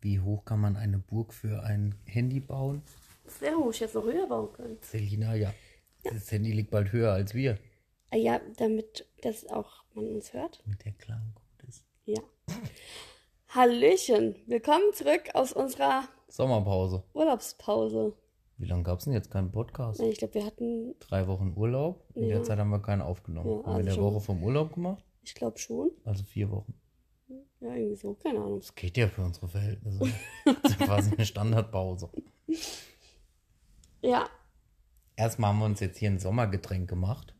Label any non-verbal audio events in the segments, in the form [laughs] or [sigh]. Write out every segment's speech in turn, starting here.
Wie hoch kann man eine Burg für ein Handy bauen? Sehr hoch, ich hätte noch höher bauen können. Selina, ja. Das Handy liegt bald höher als wir. Ah Ja, damit das auch man uns hört. Mit der Klang gut ist. Ja. Hallöchen, willkommen zurück aus unserer Sommerpause. Urlaubspause. Wie lange gab es denn jetzt keinen Podcast? Ich glaube, wir hatten, Drei Wochen Urlaub. In Ja. der Zeit haben wir keinen aufgenommen. Ja, haben wir also in der schon. Woche vom Urlaub gemacht? ich glaube schon. Also vier Wochen. Ja, irgendwie so, keine Ahnung. Das geht ja für unsere Verhältnisse. Das ist ja quasi eine Standardpause. Ja, Erstmal haben wir uns jetzt hier ein Sommergetränk gemacht.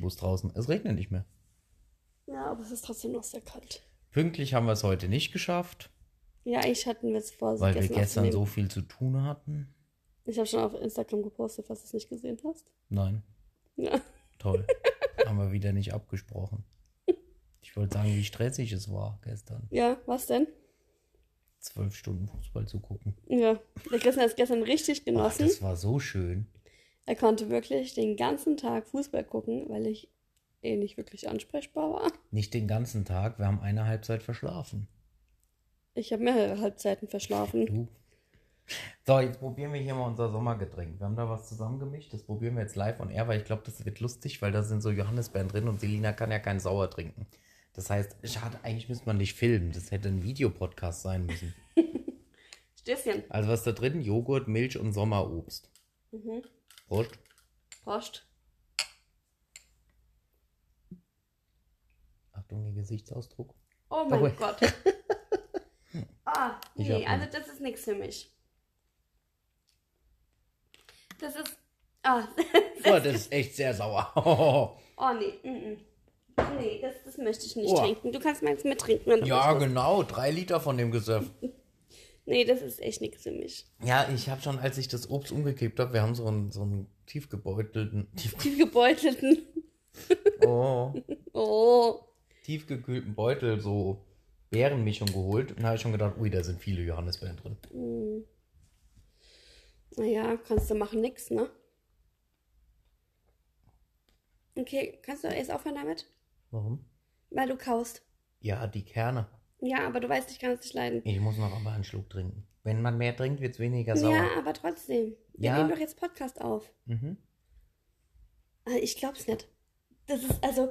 Wo es draußen. Es regnet nicht mehr. ja, aber es ist trotzdem noch sehr kalt. Pünktlich haben wir es heute nicht geschafft, Ja, eigentlich hatten wir es vor, weil wir gestern so viel zu tun hatten. Ich habe schon auf Instagram gepostet, falls du es nicht gesehen hast. Nein, Ja. toll. [laughs] haben wir wieder nicht abgesprochen. Ich wollte sagen, wie stressig es war gestern. Ja, was denn? Zwölf Stunden Fußball zu gucken. Ja, der Christian hat es gestern richtig Ach, genossen. das war so schön. Er konnte wirklich den ganzen Tag Fußball gucken, weil ich eh nicht wirklich ansprechbar war. Nicht den ganzen Tag, wir haben eine Halbzeit verschlafen. Ich habe mehrere Halbzeiten verschlafen. Du. So, jetzt probieren wir hier mal unser Sommergetränk. Wir haben da was zusammengemischt. Das probieren wir jetzt live on air, weil ich glaube, das wird lustig, weil da sind so Johannisbeeren drin und Selina kann ja keinen Sauer trinken. Das heißt, schade, eigentlich müsste man nicht filmen. Das hätte ein Videopodcast sein müssen. [laughs] Stößchen. Also was ist da drin? Joghurt, Milch und Sommerobst. Mhm. Prost. Prost. Achtung, ihr Gesichtsausdruck. Oh mein Oh. Gott. [laughs] Ah, nee, also das ist nichts für mich. Das ist. Ah, [laughs] Oh, das ist echt sehr sauer. oh nee. Mm -mm. Nee, das, das möchte ich nicht Oh. trinken. Du kannst meins mittrinken, wenn du ja, möchtest. genau. Drei Liter von dem Gesöff. [laughs] Nee, das ist echt nichts für mich. Ja, ich habe schon, als ich das Obst umgekippt habe, wir haben so einen, so einen tiefgebeutelten, tief, [laughs] Die gebeutelten. [laughs] oh, Oh. tiefgekühlten Beutel, so Beerenmischung geholt. Und da habe ich schon gedacht, ui, da sind viele Johannisbeeren drin. Mm. Naja, kannst du machen nix, ne? Okay, kannst du jetzt aufhören damit? Warum? Weil du kaust. Ja, die Kerne. Ja, aber du weißt, ich kann es nicht leiden. Ich muss noch aber einen Schluck trinken. Wenn man mehr trinkt, wird es weniger sauer. Ja, aber trotzdem. Wir Ja. nehmen doch jetzt Podcast auf. Mhm. Also ich glaub's nicht. Das ist also.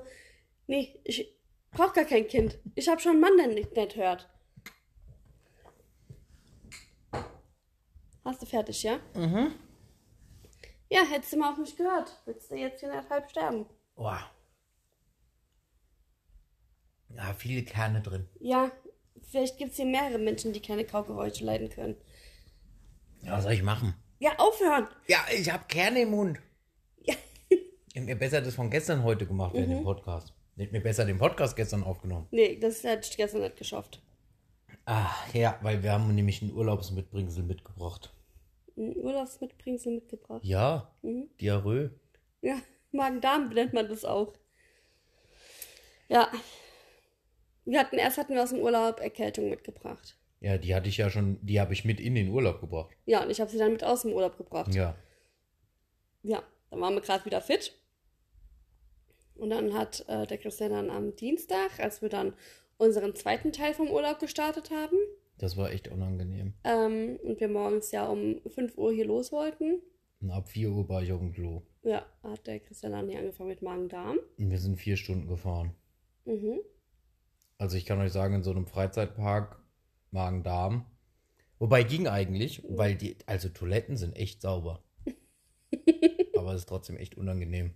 Nee, ich brauch gar kein Kind. Ich hab schon einen Mann, der nicht, nicht hört. Hast du fertig, ja? Mhm. Ja, hättest du mal auf mich gehört. Würdest du jetzt hier halb sterben. Boah. Ja, viele Kerne drin. Ja, vielleicht gibt's hier mehrere Menschen, die keine Kaugeräusche leiden können. Ja, was soll ich machen? Ja, aufhören! Ja, ich habe Kerne im Mund. Ja. Ich hätte mir besser das von gestern heute gemacht, während dem Podcast. Ich hätte mir besser den Podcast gestern aufgenommen. Nee, das hätte ich gestern nicht geschafft. Ah, ja, weil wir haben nämlich ein Urlaubsmitbringsel mitgebracht. Ein Urlaubsmitbringsel mitgebracht. Ja, Mhm. Diarrhoe. Ja, [laughs] Magen-Darm nennt man das auch. Ja. Wir hatten, erst hatten wir aus dem Urlaub Erkältung mitgebracht. Ja, die hatte ich ja schon, die habe ich mit in den Urlaub gebracht. Ja, und ich habe sie dann mit aus dem Urlaub gebracht. Ja. Ja, dann waren wir gerade wieder fit. Und dann hat äh, der Christian dann am Dienstag, als wir dann unseren zweiten Teil vom Urlaub gestartet haben, Das war echt unangenehm. ähm, und wir morgens ja um 5 Uhr hier los wollten, Und ab 4 Uhr war ich auf dem Klo. ja, hat der Christian dann hier angefangen mit Magen-Darm. Und wir sind vier Stunden gefahren. Mhm. Also ich kann euch sagen, in so einem Freizeitpark, Magen-Darm. Wobei ging eigentlich, weil die, also Toiletten sind echt sauber. [laughs] Aber es ist trotzdem echt unangenehm.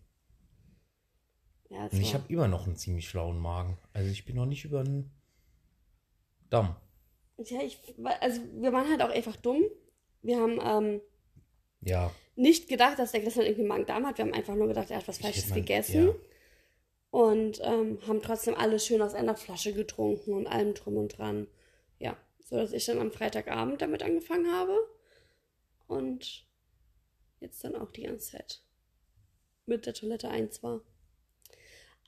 Ja, Und ich habe immer noch einen ziemlich schlauen Magen. Also ich bin noch nicht über den Damm. Ja, ich, also wir waren halt auch einfach dumm. Wir haben ähm, Ja, nicht gedacht, dass der Christian irgendwie Magen-Darm hat. Wir haben einfach nur gedacht, er hat was Falsches gegessen. ja. Und ähm, haben trotzdem alles schön aus einer Flasche getrunken und allem drum und dran. Ja, so dass ich dann am Freitagabend damit angefangen habe. Und jetzt dann auch die ganze Zeit mit der Toilette eins war.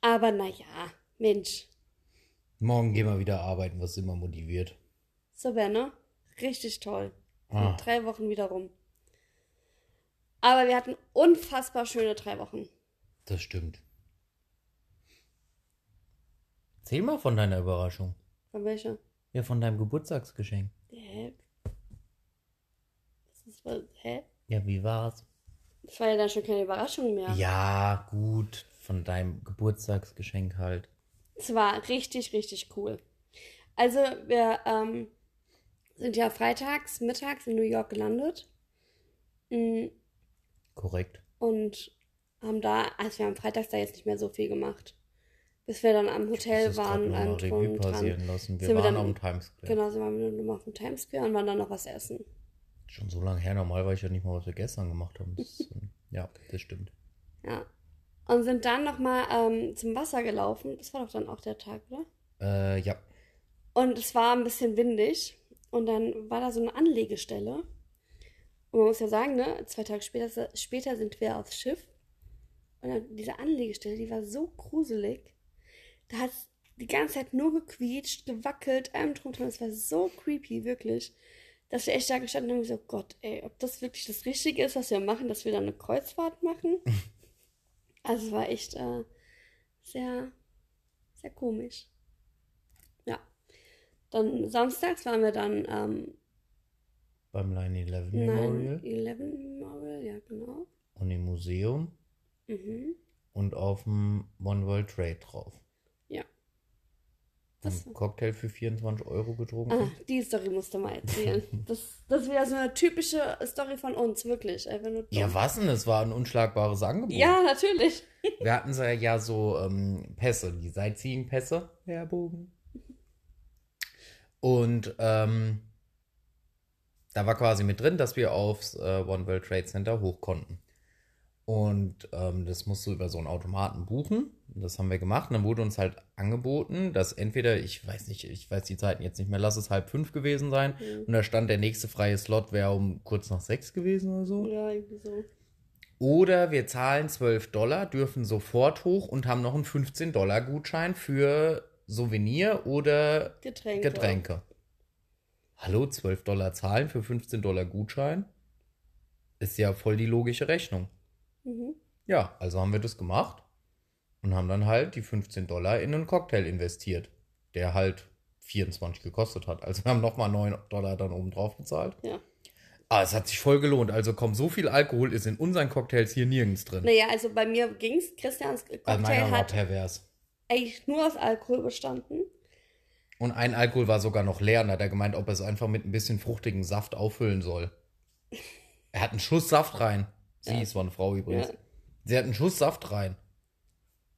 Aber naja, Mensch, morgen gehen wir wieder arbeiten, was immer motiviert. so wäre, ne? Richtig toll. Ah. Drei Wochen wieder rum. Aber wir hatten unfassbar schöne drei Wochen. Das stimmt. Erzähl mal von deiner Überraschung. Von welcher? Ja, von deinem Geburtstagsgeschenk. Hä? war, hä? Ja, wie war's? Das war ja dann schon keine Überraschung mehr. Ja, gut. Von deinem Geburtstagsgeschenk halt. Es war richtig, richtig cool. Also, wir ähm, sind ja freitags, mittags in New York gelandet. Mm, Korrekt. Und haben da, also wir haben freitags da jetzt nicht mehr so viel gemacht. Bis wir dann am Hotel grad waren, Revue und dran. passieren lassen. Wir Sind wir waren dann- auf dem Times Square. Genau, so waren wir nochmal auf dem Times Square und waren dann noch was essen. Schon so lange her. Normal weiß ich ja nicht mal, was wir gestern gemacht haben. Das, ähm, ja, das stimmt. Ja. Und sind dann nochmal ähm, zum Wasser gelaufen. Das war doch dann auch der Tag, oder? Äh, ja. Und es war ein bisschen windig. Und dann war da so eine Anlegestelle. Und man muss ja sagen, ne, zwei Tage später, später sind wir aufs Schiff. Und dann diese Anlegestelle, die war so gruselig. Da hat die ganze Zeit nur gequietscht, gewackelt, allem drum und dran. Es war so creepy, wirklich. Dass wir echt da gestanden haben und so, Gott, ey, ob das wirklich das Richtige ist, was wir machen, dass wir da eine Kreuzfahrt machen. [laughs] also es war echt äh, sehr, sehr komisch. Ja. Dann samstags waren wir dann ähm, Beim 9-11 Memorial 9-11 Memorial, ja genau. und im Museum Mhm. und auf dem One World Trade drauf. Ja. Einen Das- Cocktail für 24 Euro getrunken. Ah, die Story musst du mal erzählen. [laughs] Das, das wieder so eine typische Story von uns, wirklich. Einfach nur dumm. Ja, was denn? Es war ein unschlagbares Angebot. Ja, natürlich. [laughs] Wir hatten so ja so ähm, Pässe, die Sightseeing-Pässe. Werbung. Und ähm, da war quasi mit drin, dass wir aufs äh, One World Trade Center hoch konnten. Und ähm, das musst du über so einen Automaten buchen. Und Das haben wir gemacht. Und dann wurde uns halt angeboten, dass entweder, ich weiß nicht, ich weiß die Zeiten jetzt nicht mehr, lass es halb fünf gewesen sein. Mhm. Und da stand, der nächste freie Slot wäre um kurz nach sechs gewesen oder so. Ja, irgendwie so. Oder wir zahlen 12 Dollar, dürfen sofort hoch und haben noch einen 15 Dollar Gutschein für Souvenir oder Getränke. Getränke. Hallo, 12 Dollar zahlen für 15 Dollar Gutschein? Ist ja voll die logische Rechnung. Mhm. Ja, also haben wir das gemacht und haben dann halt die 15 Dollar in einen Cocktail investiert, der halt 24 gekostet hat. Also wir haben nochmal 9 Dollar dann oben drauf bezahlt. Ja. Ah, es hat sich voll gelohnt. Also komm, so viel Alkohol ist in unseren Cocktails hier nirgends drin. Naja, also bei mir ging's. Christians Also Cocktail meiner hat pervers. eigentlich nur aus Alkohol bestanden. Und ein Alkohol war sogar noch leer und hat er gemeint, ob er es einfach mit ein bisschen fruchtigen Saft auffüllen soll. Er hat einen Schuss Saft rein. Sie, Ja. es war eine Frau übrigens. Ja. Sie hat einen Schuss Saft rein.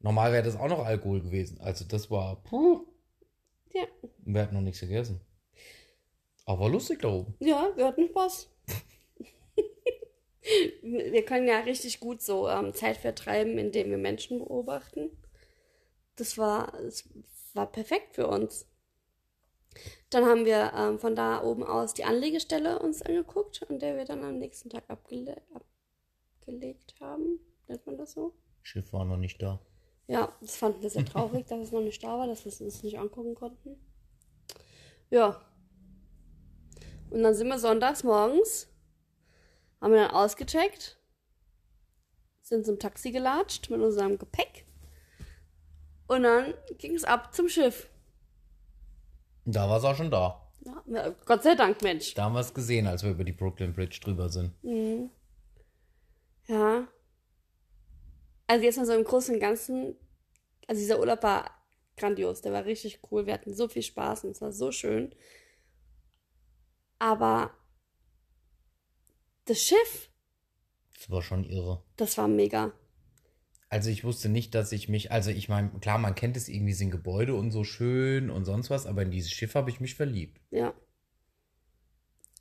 Normal wäre das auch noch Alkohol gewesen. Also das war, puh. Ja. Wir hatten noch nichts gegessen. Aber lustig da oben. Ja, wir hatten Spaß. [laughs] wir können ja richtig gut so ähm, Zeit vertreiben, indem wir Menschen beobachten. Das war, das war perfekt für uns. Dann haben wir ähm, von da oben aus die Anlegestelle uns angeguckt, an der wir dann am nächsten Tag abgele abgelegt haben. Nennt man das so? Schiff war noch nicht da. Ja, das fanden wir sehr traurig, [laughs] dass es noch nicht da war, dass wir es uns nicht angucken konnten. Ja. Und dann sind wir sonntags morgens, haben wir dann ausgecheckt, sind zum Taxi gelatscht mit unserem Gepäck. Und dann ging es ab zum Schiff. Da war es auch schon da. Ja, Gott sei Dank, Mensch. Da haben wir es gesehen, als wir über die Brooklyn Bridge drüber sind. Mhm. Ja. Also jetzt mal so im Großen und Ganzen, also dieser Urlaub war grandios, der war richtig cool. Wir hatten so viel Spaß und es war so schön. Aber das Schiff, Das war schon irre. das war mega. Also ich wusste nicht, dass ich mich, also ich meine, klar, man kennt es irgendwie, sind Gebäude und so schön und sonst was, aber in dieses Schiff habe ich mich verliebt. Ja.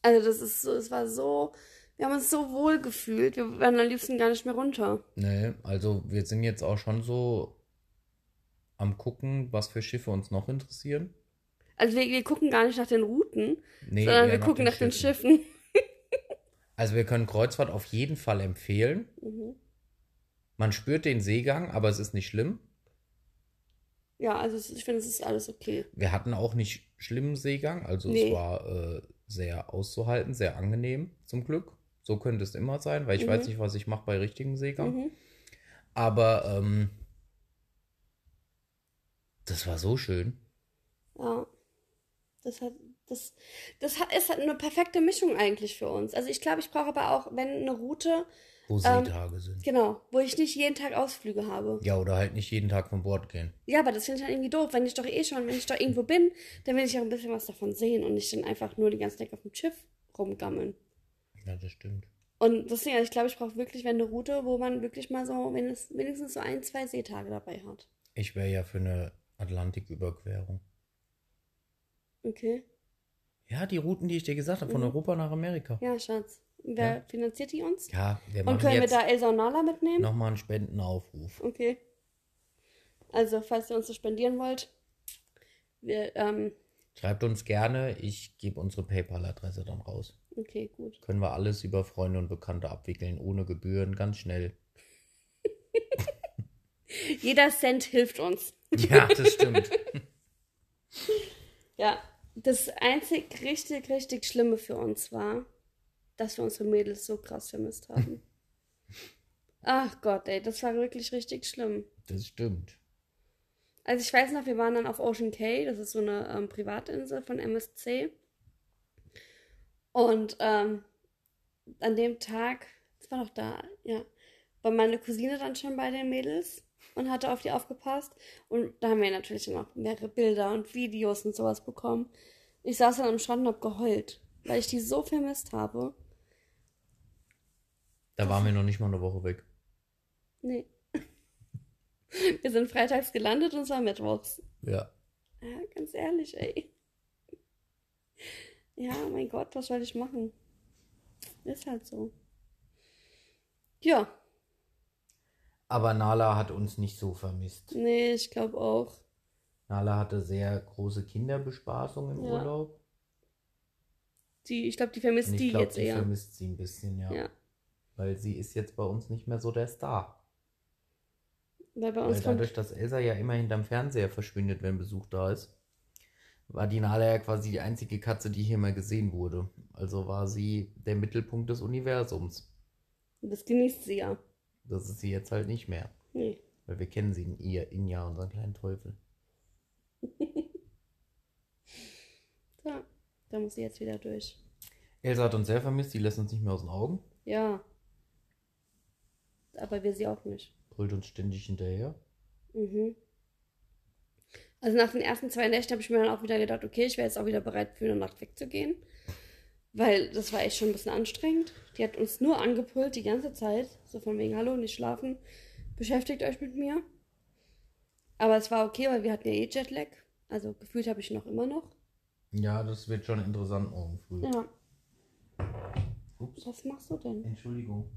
Also das ist so, es war so, wir haben uns so wohl gefühlt. Wir wären am liebsten gar nicht mehr runter. Ne, also wir sind jetzt auch schon so am gucken, was für Schiffe uns noch interessieren. Also wir, wir gucken gar nicht nach den Routen, Nee, sondern wir gucken nach den Schiffen. [laughs] Also wir können Kreuzfahrt auf jeden Fall empfehlen. Mhm. Man spürt den Seegang, aber es ist nicht schlimm. Ja, also ich finde, es ist alles okay. Wir hatten auch nicht schlimmen Seegang, also Nee. es war äh, sehr auszuhalten, sehr angenehm, zum Glück. So könnte es immer sein, weil ich Mhm. weiß nicht, was ich mache bei richtigem Seegang. Mhm. Aber ähm, das war so schön. Ja. Das hat Das, das hat, ist halt eine perfekte Mischung eigentlich für uns. Also ich glaube, ich brauche aber auch, wenn eine Route, Wo Ähm, Seetage sind. genau, wo ich nicht jeden Tag Ausflüge habe. Ja, oder halt nicht jeden Tag von Bord gehen. Ja, aber das finde ich halt irgendwie doof. Wenn ich doch eh schon, wenn ich doch irgendwo bin, dann will ich auch ein bisschen was davon sehen und nicht dann einfach nur die ganze Zeit auf dem Schiff rumgammeln. Ja, das stimmt. Und deswegen, also ich glaube, ich brauche wirklich wenn eine Route, wo man wirklich mal so wenigstens, wenigstens so ein, zwei Seetage dabei hat. Ich wäre ja für eine Atlantiküberquerung. Okay. Ja, die Routen, die ich dir gesagt habe, von Mhm. Europa nach Amerika. Ja, Schatz. Wer Ja. finanziert die uns? Ja, wir Und machen können wir da Elsa und Nala mitnehmen? nochmal einen Spendenaufruf. Okay. Also, falls ihr uns das spendieren wollt, wir, ähm, Schreibt uns gerne, ich gebe unsere PayPal-Adresse dann raus. okay, gut. Können wir alles über Freunde und Bekannte abwickeln, ohne Gebühren, ganz schnell. [laughs] Jeder Cent hilft uns. Ja, das stimmt. [laughs] Ja, das einzig richtig, richtig Schlimme für uns war, dass wir unsere Mädels so krass vermisst haben. [laughs] Ach Gott, ey, das war wirklich richtig schlimm. Das stimmt. Also ich weiß noch, wir waren dann auf Ocean Cay, das ist so eine ähm, Privatinsel von MSC. Und ähm, an dem Tag, das war doch da, ja, war meine Cousine dann schon bei den Mädels und hatte auf die aufgepasst. Und da haben wir natürlich auch mehrere Bilder und Videos und sowas bekommen. Ich saß dann am Strand und hab geheult, weil ich die so vermisst habe. Da waren wir noch nicht mal eine Woche weg. Nee. [laughs] Wir sind freitags gelandet und es war mittwochs. Ja. Ja, ganz ehrlich, ey. Ja, mein Gott, was soll ich machen? Ist halt so. Ja, Aber Nala hat uns nicht so vermisst. nee, ich glaube auch. Nala hatte sehr große Kinderbespaßung im Ja. Urlaub. Die, ich glaube, die vermisst die glaube, jetzt die eher. vermisst sie ein bisschen, ja. Ja. Weil sie ist jetzt bei uns nicht mehr so der Star. Weil bei Weil uns kommt. dadurch, dass Elsa ja immer hinterm Fernseher verschwindet, wenn Besuch da ist, war die Nala ja quasi die einzige Katze, die hier mal gesehen wurde. Also war sie der Mittelpunkt des Universums. Das genießt sie ja. Das ist sie jetzt halt nicht mehr. Nee. Weil wir kennen sie in ihr, Inja, unseren kleinen Teufel. [laughs] So, da muss sie jetzt wieder durch. Elsa hat uns sehr vermisst, die lässt uns nicht mehr aus den Augen, Ja. Aber wir sie auch nicht. Brüllt uns ständig hinterher. Mhm. Also nach den ersten zwei Nächten habe ich mir dann auch wieder gedacht, okay, ich wäre jetzt auch wieder bereit, für eine Nacht wegzugehen. Weil das war echt schon ein bisschen anstrengend. Die hat uns nur angepult die ganze Zeit. So von wegen, hallo, nicht schlafen. Beschäftigt euch mit mir. Aber es war okay, weil wir hatten ja eh Jetlag. Also gefühlt habe ich noch immer noch. Ja, das wird schon interessant morgen früh. Ja. Ups. Was machst du denn? Entschuldigung.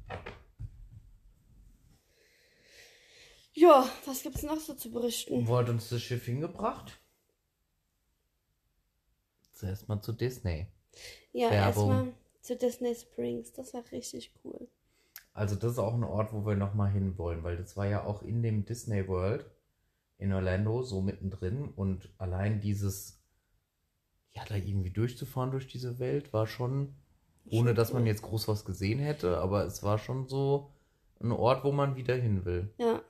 Ja, was gibt's noch so zu berichten? Wo hat uns das Schiff hingebracht? Zuerst mal zu Disney. Ja, erstmal zu Disney Springs. Das war richtig cool. Also das ist auch ein Ort, wo wir nochmal hin wollen, weil das war ja auch in dem Disney World in Orlando so mittendrin und allein dieses, ja, da irgendwie durchzufahren durch diese Welt war schon, ohne dass man jetzt groß was gesehen hätte, aber es war schon so ein Ort, wo man wieder hin will. Ja.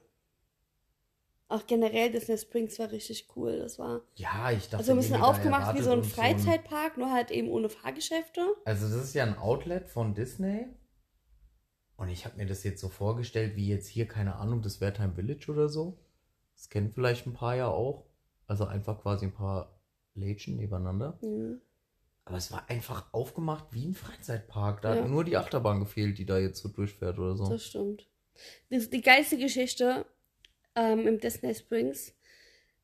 Auch generell Disney Springs war richtig cool. Das war Ja, ich dachte, also ein bisschen aufgemacht wie so ein Freizeitpark, nur halt eben ohne Fahrgeschäfte. Also das ist ja ein Outlet von Disney. Und ich habe mir das jetzt so vorgestellt, wie jetzt hier, keine Ahnung, das Wertheim Village oder so. Das kennen vielleicht ein paar ja auch. Also einfach quasi ein paar Lädchen nebeneinander. Mhm. Aber es war einfach aufgemacht wie ein Freizeitpark. Da Ja. hat nur die Achterbahn gefehlt, die da jetzt so durchfährt oder so. Das stimmt. Das, die geilste Geschichte ähm, im Disney Springs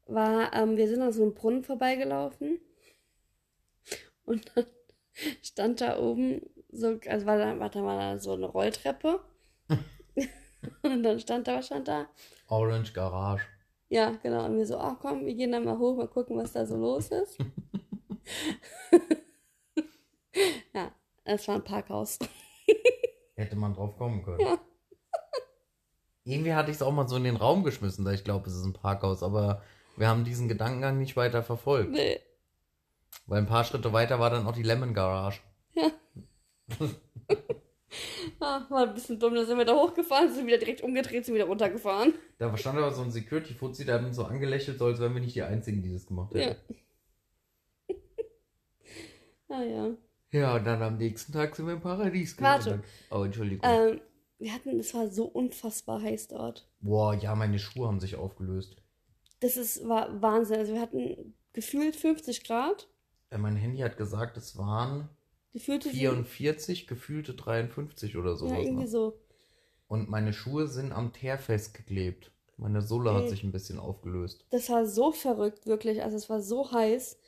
war, ähm, wir sind an so einem Brunnen vorbeigelaufen und dann [laughs] stand da oben so, also war da, war da mal so eine Rolltreppe [laughs] und dann stand da, was stand da? Orange Garage. Ja, genau. Und wir so, ach komm, wir gehen da mal hoch, mal gucken, was da so los ist. [laughs] ja, es war ein Parkhaus. Hätte man drauf kommen können. Irgendwie hatte ich es auch mal so in den Raum geschmissen, da ich glaube, es ist ein Parkhaus. Aber wir haben diesen Gedankengang nicht weiter verfolgt. Nee. Weil ein paar Schritte weiter war dann auch die Lemon Garage. [laughs] Ah, war ein bisschen dumm, da sind wir da hochgefahren, sind wieder direkt umgedreht, sind wieder runtergefahren. Da stand aber so ein Security-Fuzzi, der hat uns so angelächelt, so als wären wir nicht die Einzigen, die das gemacht hätten. [laughs] Ah ja. Ja, und dann am nächsten Tag sind wir im Paradies Warte. gelandet. Oh, Entschuldigung. Ähm, wir hatten, es war so unfassbar heiß dort. Boah, ja, meine Schuhe haben sich aufgelöst. Das ist, war Wahnsinn. Also wir hatten gefühlt 50 Grad. Äh, mein Handy hat gesagt, es waren Gefühlte 44, gefühlte 53 oder sowas. Ja, irgendwie ne? so. Und meine Schuhe sind am Teer festgeklebt. Meine Sohle hat Ey. sich ein bisschen aufgelöst. Das war so verrückt, wirklich. Also es war so heiß,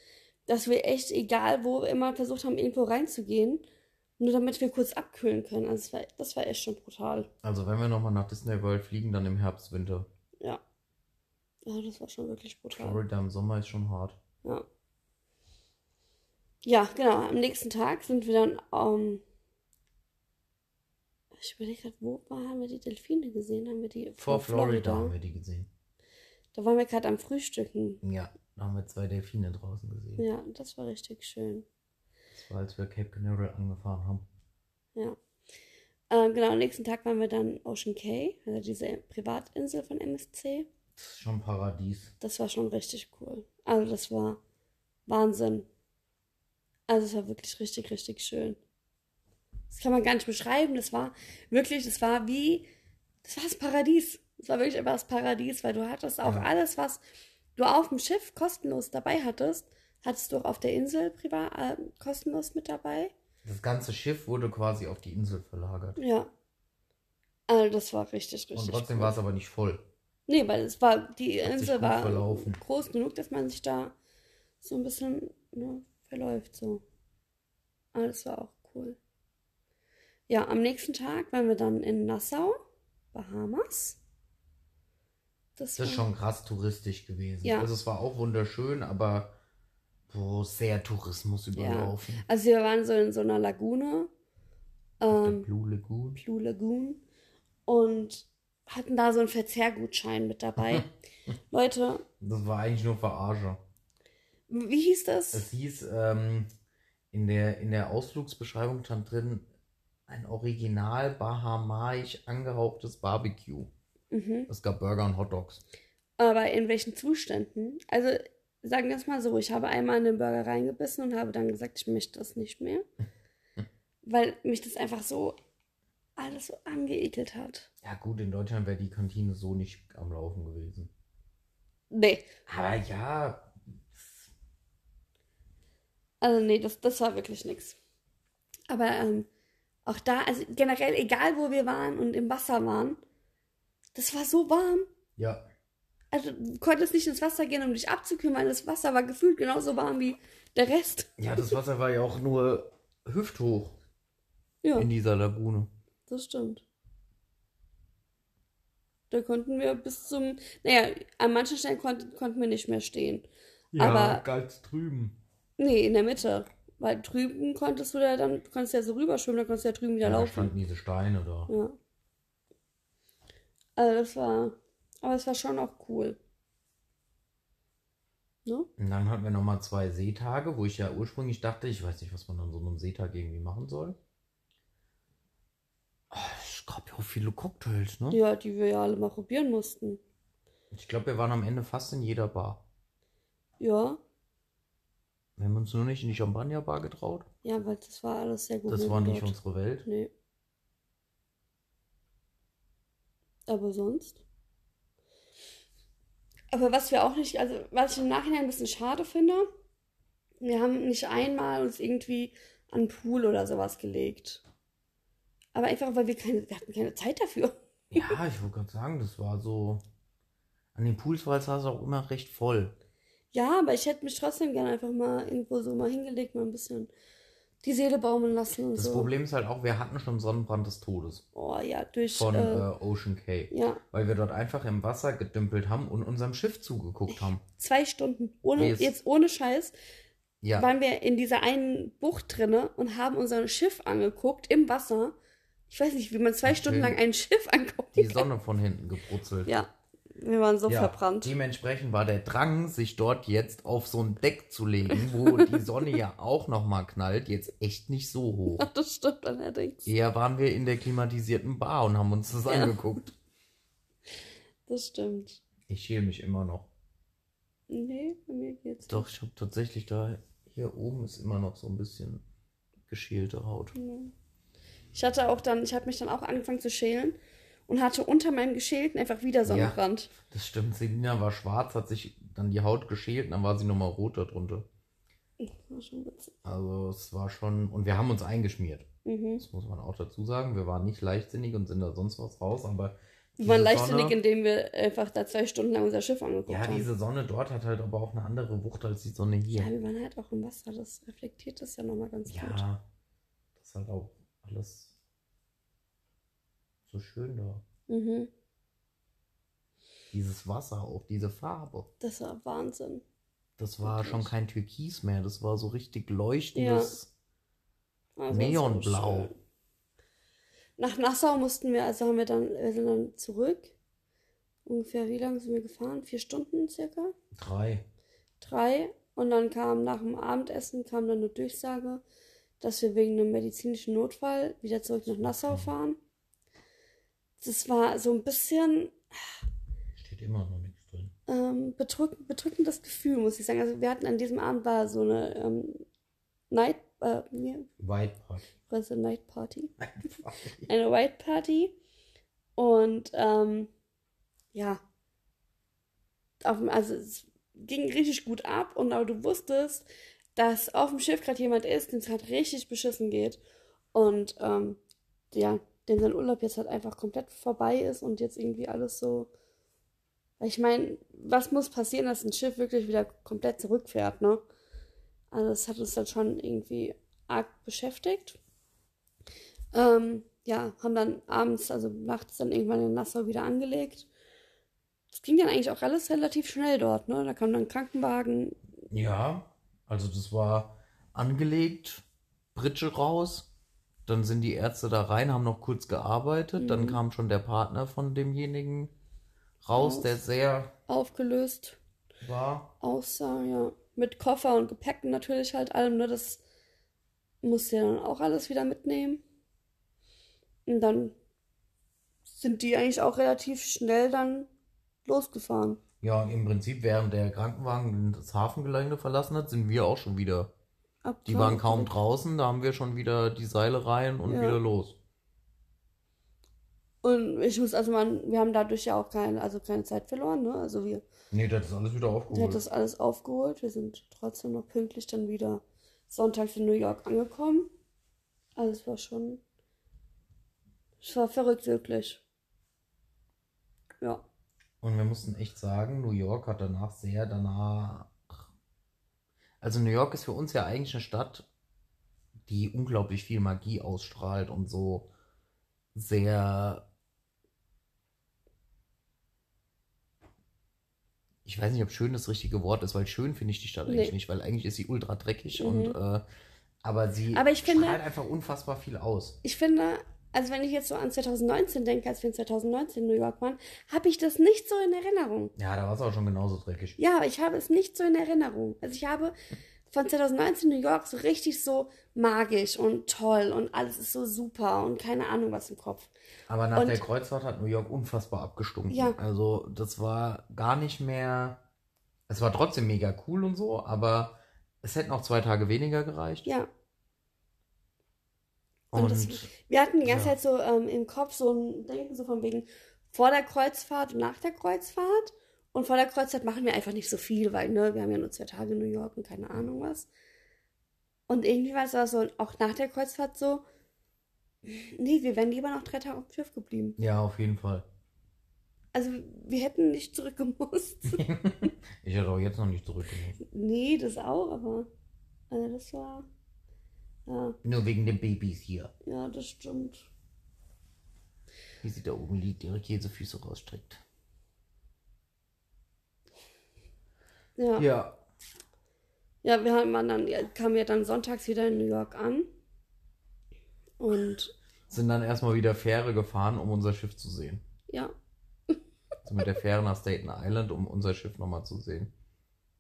dass wir echt, egal wo, immer versucht haben, irgendwo reinzugehen. Nur damit wir kurz abkühlen können. Also es war, das war echt schon brutal. Also wenn wir nochmal nach Disney World fliegen, dann im Herbst, Winter. Ja. Ja, das war schon wirklich brutal. Florida im Sommer ist schon hart. Ja. Ja, genau. Am nächsten Tag sind wir dann, ähm, ich überlege gerade, wo haben wir die Delfine gesehen? Haben wir die Vor Florida haben wir die gesehen. Da waren wir gerade am Frühstücken. Ja, da haben wir zwei Delfine draußen gesehen. Ja, das war richtig schön. Als wir Cape Canaveral angefahren haben. Ja. Ähm, genau, am nächsten Tag waren wir dann Ocean Cay, also diese Privatinsel von MSC. Das ist schon Paradies. Das war schon richtig cool. Also das war Wahnsinn. Also es war wirklich richtig, richtig schön. Das kann man gar nicht beschreiben. Das war wirklich, das war wie, das war das Paradies. Das war wirklich einfach das Paradies, weil du hattest auch Ja. alles, was du auf dem Schiff kostenlos dabei hattest, hattest du auch auf der Insel privat äh, kostenlos mit dabei. Das ganze Schiff wurde quasi auf die Insel verlagert. Ja. Also das war richtig, richtig Und trotzdem cool. war es aber nicht voll. Nee, weil es war, die Hat Insel war verlaufen. groß genug, dass man sich da so ein bisschen ne, verläuft. So. Aber das war auch cool. Ja, am nächsten Tag waren wir dann in Nassau, Bahamas. Das, Das ist schon krass touristisch gewesen. Ja. Also es war auch wunderschön, aber boah, sehr Tourismus überlaufen. Also wir waren so in so einer Lagune, ähm, Blue Lagoon. Blue Lagoon, und hatten da so einen Verzehrgutschein mit dabei. [laughs] Leute, Das war eigentlich nur Verarsche. wie hieß das? Es hieß, ähm, in, der, in der Ausflugsbeschreibung stand drin, ein original bahamaisch angehauchtes Barbecue. Mhm. Es gab Burger und Hotdogs. Aber in welchen Zuständen? Also, sagen wir es mal so, ich habe einmal in den Burger reingebissen und habe dann gesagt, ich möchte das nicht mehr. [laughs] Weil mich das einfach so alles so angeekelt hat. Ja gut, in Deutschland wäre die Kantine so nicht am Laufen gewesen. Nee. Aber ja, Also, nee, das, das war wirklich nichts. Aber ähm, auch da, also generell, egal wo wir waren und im Wasser waren, das war so warm. ja, Also, du konntest nicht ins Wasser gehen, um dich abzukühlen, weil das Wasser war gefühlt genauso warm wie der Rest. ja, das Wasser war ja auch nur hüfthoch Ja. in dieser Lagune. Das stimmt. Da konnten wir bis zum, naja, an manchen Stellen konnten, konnten wir nicht mehr stehen. Aber- ganz drüben. Nee, in der Mitte. Weil drüben konntest du ja dann, du konntest ja so rüberschwimmen, dann konntest du ja drüben wieder Ja, da laufen. standen diese Steine da. Ja. Also das war, aber es war schon auch cool. Ne? Und dann hatten wir nochmal zwei Seetage, wo ich ja ursprünglich dachte, ich weiß nicht, was man an so einem Seetag irgendwie machen soll. Ah, Es gab ja auch viele Cocktails, ne? Ja, die wir ja alle mal probieren mussten. Ich glaube, wir waren am Ende fast in jeder Bar. Ja, Wir haben uns nur nicht in die Champagnerbar getraut. ja, weil das war alles sehr gut. Das war nicht dort. unsere Welt. Nee. Aber sonst? Aber was wir auch nicht, also was ich im Nachhinein ein bisschen schade finde, wir haben nicht einmal uns irgendwie an den Pool oder sowas gelegt. Aber einfach, weil wir keine, wir hatten keine Zeit dafür. Ja, ich wollte gerade sagen, das war so. An den Pools war es auch immer recht voll. Ja, aber ich hätte mich trotzdem gerne einfach mal irgendwo so mal hingelegt, mal ein bisschen die Seele baumeln lassen und Das so. Problem ist halt auch, wir hatten schon Sonnenbrand des Todes Oh ja, durch. von äh, äh, Ocean Cay. ja, Weil wir dort einfach im Wasser gedümpelt haben und unserem Schiff zugeguckt haben. zwei Stunden. Ohne, Nee, es- jetzt ohne Scheiß. Ja, waren wir in dieser einen Bucht drinne und haben unser Schiff angeguckt im Wasser. Ich weiß nicht, wie man zwei. Stunden lang ein Schiff [laughs] anguckt. die Sonne von hinten gebrutzelt. Ja, wir waren so Ja, verbrannt. Dementsprechend war der Drang, sich dort jetzt auf so ein Deck zu legen, wo die [laughs] Sonne ja auch nochmal knallt, jetzt echt nicht so hoch. Das stimmt allerdings. Eher waren wir in der klimatisierten Bar und haben uns das Ja. angeguckt. Das stimmt. Ich schäle mich immer noch. Nee, bei mir geht's. Doch, ich habe tatsächlich da Hier oben ist immer noch so ein bisschen geschälte Haut. Ich hatte auch dann, ich habe mich dann auch angefangen zu schälen und hatte unter meinem Geschälten einfach wieder Sonnenbrand. Ja, das stimmt. Selina war schwarz, hat sich dann die Haut geschält und dann war sie nochmal rot darunter. Das war schon witzig. Also es war schon. Und wir haben uns eingeschmiert. Mhm. Das muss man auch dazu sagen. Wir waren nicht leichtsinnig und sind da sonst was raus, aber. Wir waren leichtsinnig, Sonne- indem wir einfach da zwei Stunden lang unser Schiff angeguckt Ja, haben. diese Sonne dort hat halt aber auch eine andere Wucht als die Sonne hier. ja, wir waren halt auch im Wasser, das reflektiert das ja nochmal ganz gut. Ja, das ist halt auch alles so schön da. Mhm. Dieses Wasser, auch diese Farbe. Das war Wahnsinn. Das war Wirklich. schon kein Türkis mehr, das war so richtig leuchtendes. Also Neonblau. Nach Nassau mussten wir, also haben wir dann, wir sind dann zurück. Ungefähr, wie lange sind wir gefahren? Vier Stunden circa? Drei. Drei. Und dann kam nach dem Abendessen kam dann eine Durchsage, dass wir wegen einem medizinischen Notfall wieder zurück nach Nassau fahren. Das war so ein bisschen Steht immer noch nichts drin. ähm, bedrück, bedrückendes Gefühl, muss ich sagen. Also wir hatten an diesem Abend war so eine ähm, Night, äh, wie- White Pot. was eine [laughs] Night Party. eine White Party. Und ähm, ja, auf also es ging richtig gut ab und aber du wusstest, dass auf dem Schiff gerade jemand ist, dem es halt richtig beschissen geht. Und ähm, ja, dem sein Urlaub jetzt halt einfach komplett vorbei ist und jetzt irgendwie alles so. Ich meine, was muss passieren, dass ein Schiff wirklich wieder komplett zurückfährt, ne? Also das hat uns dann schon irgendwie arg beschäftigt. Ähm, ja, haben dann abends, also nachts dann irgendwann in Nassau wieder angelegt. Das ging dann eigentlich auch alles relativ schnell dort, ne? Da kam dann ein Krankenwagen. Ja, also das war angelegt, Britsche raus, dann sind die Ärzte da rein, haben noch kurz gearbeitet, dann Mhm. kam schon der Partner von demjenigen raus, Raus. der sehr aufgelöst war. aussah, ja. Mit Koffer und Gepäck natürlich halt allem, ne? Das musste ja dann auch alles wieder mitnehmen. Und dann sind die eigentlich auch relativ schnell dann losgefahren. Ja, im Prinzip, während der Krankenwagen das Hafengelände verlassen hat, sind wir auch schon wieder. Ab Die waren kaum draußen, da haben wir schon wieder die Seile rein und Ja. wieder los. Und ich muss, also man, wir haben dadurch ja auch keine, also keine Zeit verloren, ne? Also wir, Nee, das ist alles wieder der aufgeholt. hat das alles aufgeholt. Wir sind trotzdem noch pünktlich dann wieder sonntags in New York angekommen. Also es war schon, es war verrückt wirklich. Ja. Und wir mussten echt sagen, New York hat danach sehr danach. Also New York ist für uns ja eigentlich eine Stadt, die unglaublich viel Magie ausstrahlt und so sehr. Ich weiß nicht, ob schön das richtige Wort ist, weil schön finde ich die Stadt eigentlich Nee. nicht, weil eigentlich ist sie ultra dreckig Mhm. und äh, aber sie Aber ich finde- strahlt einfach unfassbar viel aus. Ich finde, also wenn ich jetzt so an 2019 denke, als wir in 2019 in New York waren, habe ich das nicht so in Erinnerung. Ja, da war es auch schon genauso dreckig. Ja, aber ich habe es nicht so in Erinnerung. Also ich habe von 2019 New York so richtig so magisch und toll und alles ist so super und keine Ahnung was im Kopf. Aber nach Und- der Kreuzfahrt hat New York unfassbar abgestunken. Ja. Also das war gar nicht mehr. Es war trotzdem mega cool und so, aber es hätten auch zwei Tage weniger gereicht. Ja, Und, Und das- wir hatten die ganze Ja. Zeit so ähm, im Kopf so ein Denken so von wegen vor der Kreuzfahrt und nach der Kreuzfahrt. Und vor der Kreuzfahrt machen wir einfach nicht so viel, weil ne, wir haben ja nur zwei Tage in New York und keine Ahnung was. Und irgendwie war es aber so, auch nach der Kreuzfahrt so, nee, wir wären lieber noch drei Tage auf dem Schiff geblieben. ja, auf jeden Fall. Also wir hätten nicht zurückgemusst. [laughs] ich hätte auch jetzt noch nicht zurückgemusst. nee, das auch, aber also das war, ja, Nur wegen den Babys hier. ja, das stimmt. Wie sie da oben liegt, ihre Käsefüße rausstreckt. Ja. Ja. Ja, wir haben dann, kamen ja dann sonntags wieder in New York an. Und Sind dann erstmal wieder Fähre gefahren, um unser Schiff zu sehen. ja, Also mit der Fähre nach Staten Island, um unser Schiff nochmal zu sehen.